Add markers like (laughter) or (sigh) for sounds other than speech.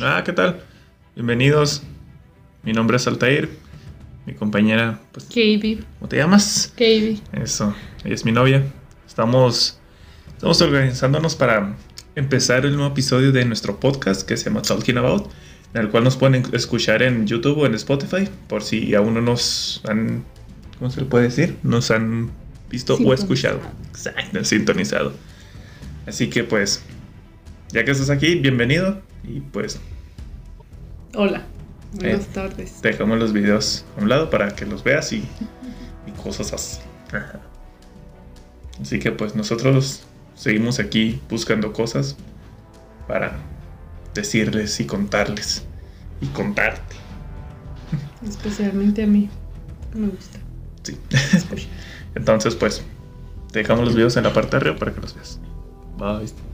Ah, ¿qué tal? Bienvenidos. Mi nombre es Altair. Mi compañera, pues, KB. ¿cómo te llamas? KB. Eso, ella es mi novia. Estamos, estamos organizándonos para empezar el nuevo episodio de nuestro podcast que se llama Talking About, en el cual nos pueden escuchar en YouTube o en Spotify, por si aún no nos han, ¿cómo se le puede decir? Nos han visto o escuchado. Exacto, sintonizado. Así que pues, ya que estás aquí, bienvenido y pues Hola. Buenas Eh, tardes. dejamos los videos a un lado para que los veas y, (laughs) y cosas así. Así que pues nosotros seguimos aquí buscando cosas para decirles y contarles y contarte. Especialmente a mí. Me gusta Sí. (laughs) Entonces pues te dejamos los videos en la parte de arriba para que los veas. Bye.